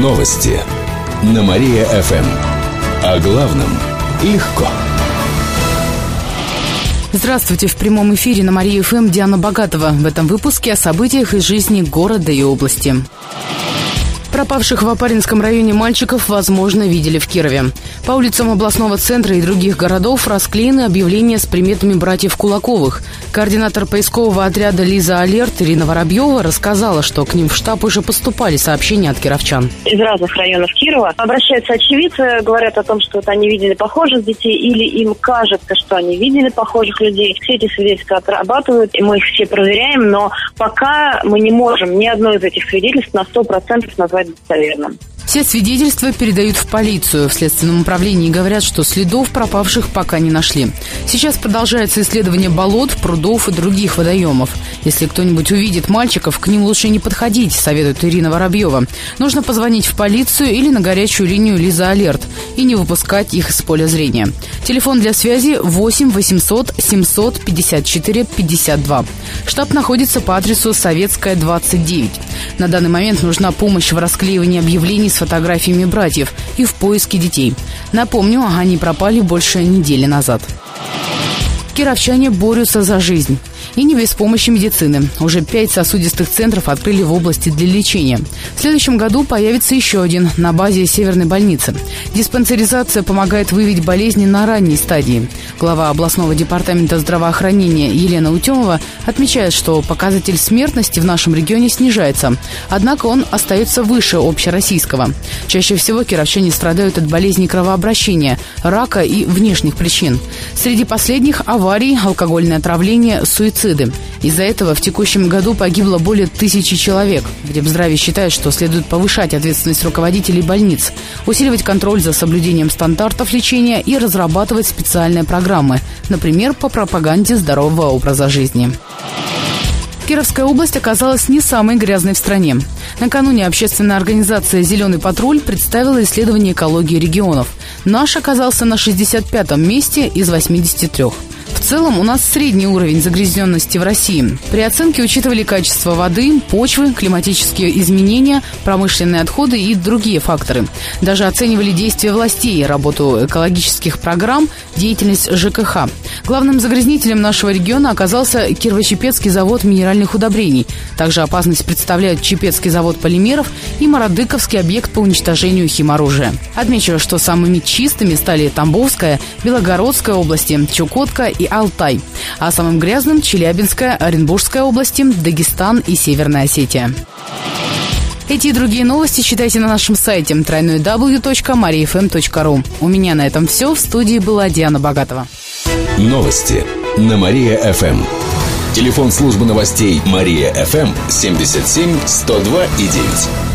Новости на Мария-ФМ. О главном легко. Здравствуйте! В прямом эфире на Мария-ФМ Диана Богатова. В этом выпуске о событиях из жизни города и области. Пропавших в Апаринском районе мальчиков, возможно, видели в Кирове. По улицам областного центра и других городов расклеены объявления с приметами братьев Кулаковых. Координатор поискового отряда «Лиза Алерт» Ирина Воробьева рассказала, что к ним в штаб уже поступали сообщения от кировчан. Из разных районов Кирова обращаются очевидцы, говорят о том, что вот они видели похожих детей или им кажется, что они видели похожих людей. Все эти свидетельства отрабатывают, и мы их все проверяем, но пока мы не можем ни одно из этих свидетельств на 100% назвать назвать достоверным. Все свидетельства передают в полицию. В Следственном управлении говорят, что следов пропавших пока не нашли. Сейчас продолжается исследование болот, прудов и других водоемов. Если кто-нибудь увидит мальчиков, к ним лучше не подходить, советует Ирина Воробьева. Нужно позвонить в полицию или на горячую линию Лиза Алерт и не выпускать их из поля зрения. Телефон для связи 8 800 754 52. Штаб находится по адресу Советская, 29. На данный момент нужна помощь в расклеивании объявлений с фотографиями братьев и в поиске детей. Напомню, они пропали больше недели назад. Кировчане борются за жизнь. И не без помощи медицины. Уже пять сосудистых центров открыли в области для лечения. В следующем году появится еще один на базе Северной больницы. Диспансеризация помогает выявить болезни на ранней стадии. Глава областного департамента здравоохранения Елена Утемова отмечает, что показатель смертности в нашем регионе снижается. Однако он остается выше общероссийского. Чаще всего кировчане страдают от болезней кровообращения, рака и внешних причин. Среди последних – аварий, алкогольное отравление, суицид суициды. Из-за этого в текущем году погибло более тысячи человек. В Депздраве считают, что следует повышать ответственность руководителей больниц, усиливать контроль за соблюдением стандартов лечения и разрабатывать специальные программы, например, по пропаганде здорового образа жизни. Кировская область оказалась не самой грязной в стране. Накануне общественная организация «Зеленый патруль» представила исследование экологии регионов. Наш оказался на 65-м месте из 83. Целом у нас средний уровень загрязненности в России. При оценке учитывали качество воды, почвы, климатические изменения, промышленные отходы и другие факторы. Даже оценивали действия властей, работу экологических программ, деятельность ЖКХ. Главным загрязнителем нашего региона оказался Кирово-Чепецкий завод минеральных удобрений. Также опасность представляют Чепецкий завод полимеров и Мародыковский объект по уничтожению химоружия. Отмечу, что самыми чистыми стали Тамбовская, Белогородская области, Чукотка и Алтай. А самым грязным – Челябинская, Оренбургская области, Дагестан и Северная Осетия. Эти и другие новости читайте на нашем сайте www.mariafm.ru. У меня на этом все. В студии была Диана Богатова. Новости на Мария-ФМ. Телефон службы новостей Мария-ФМ 77 102 и 9.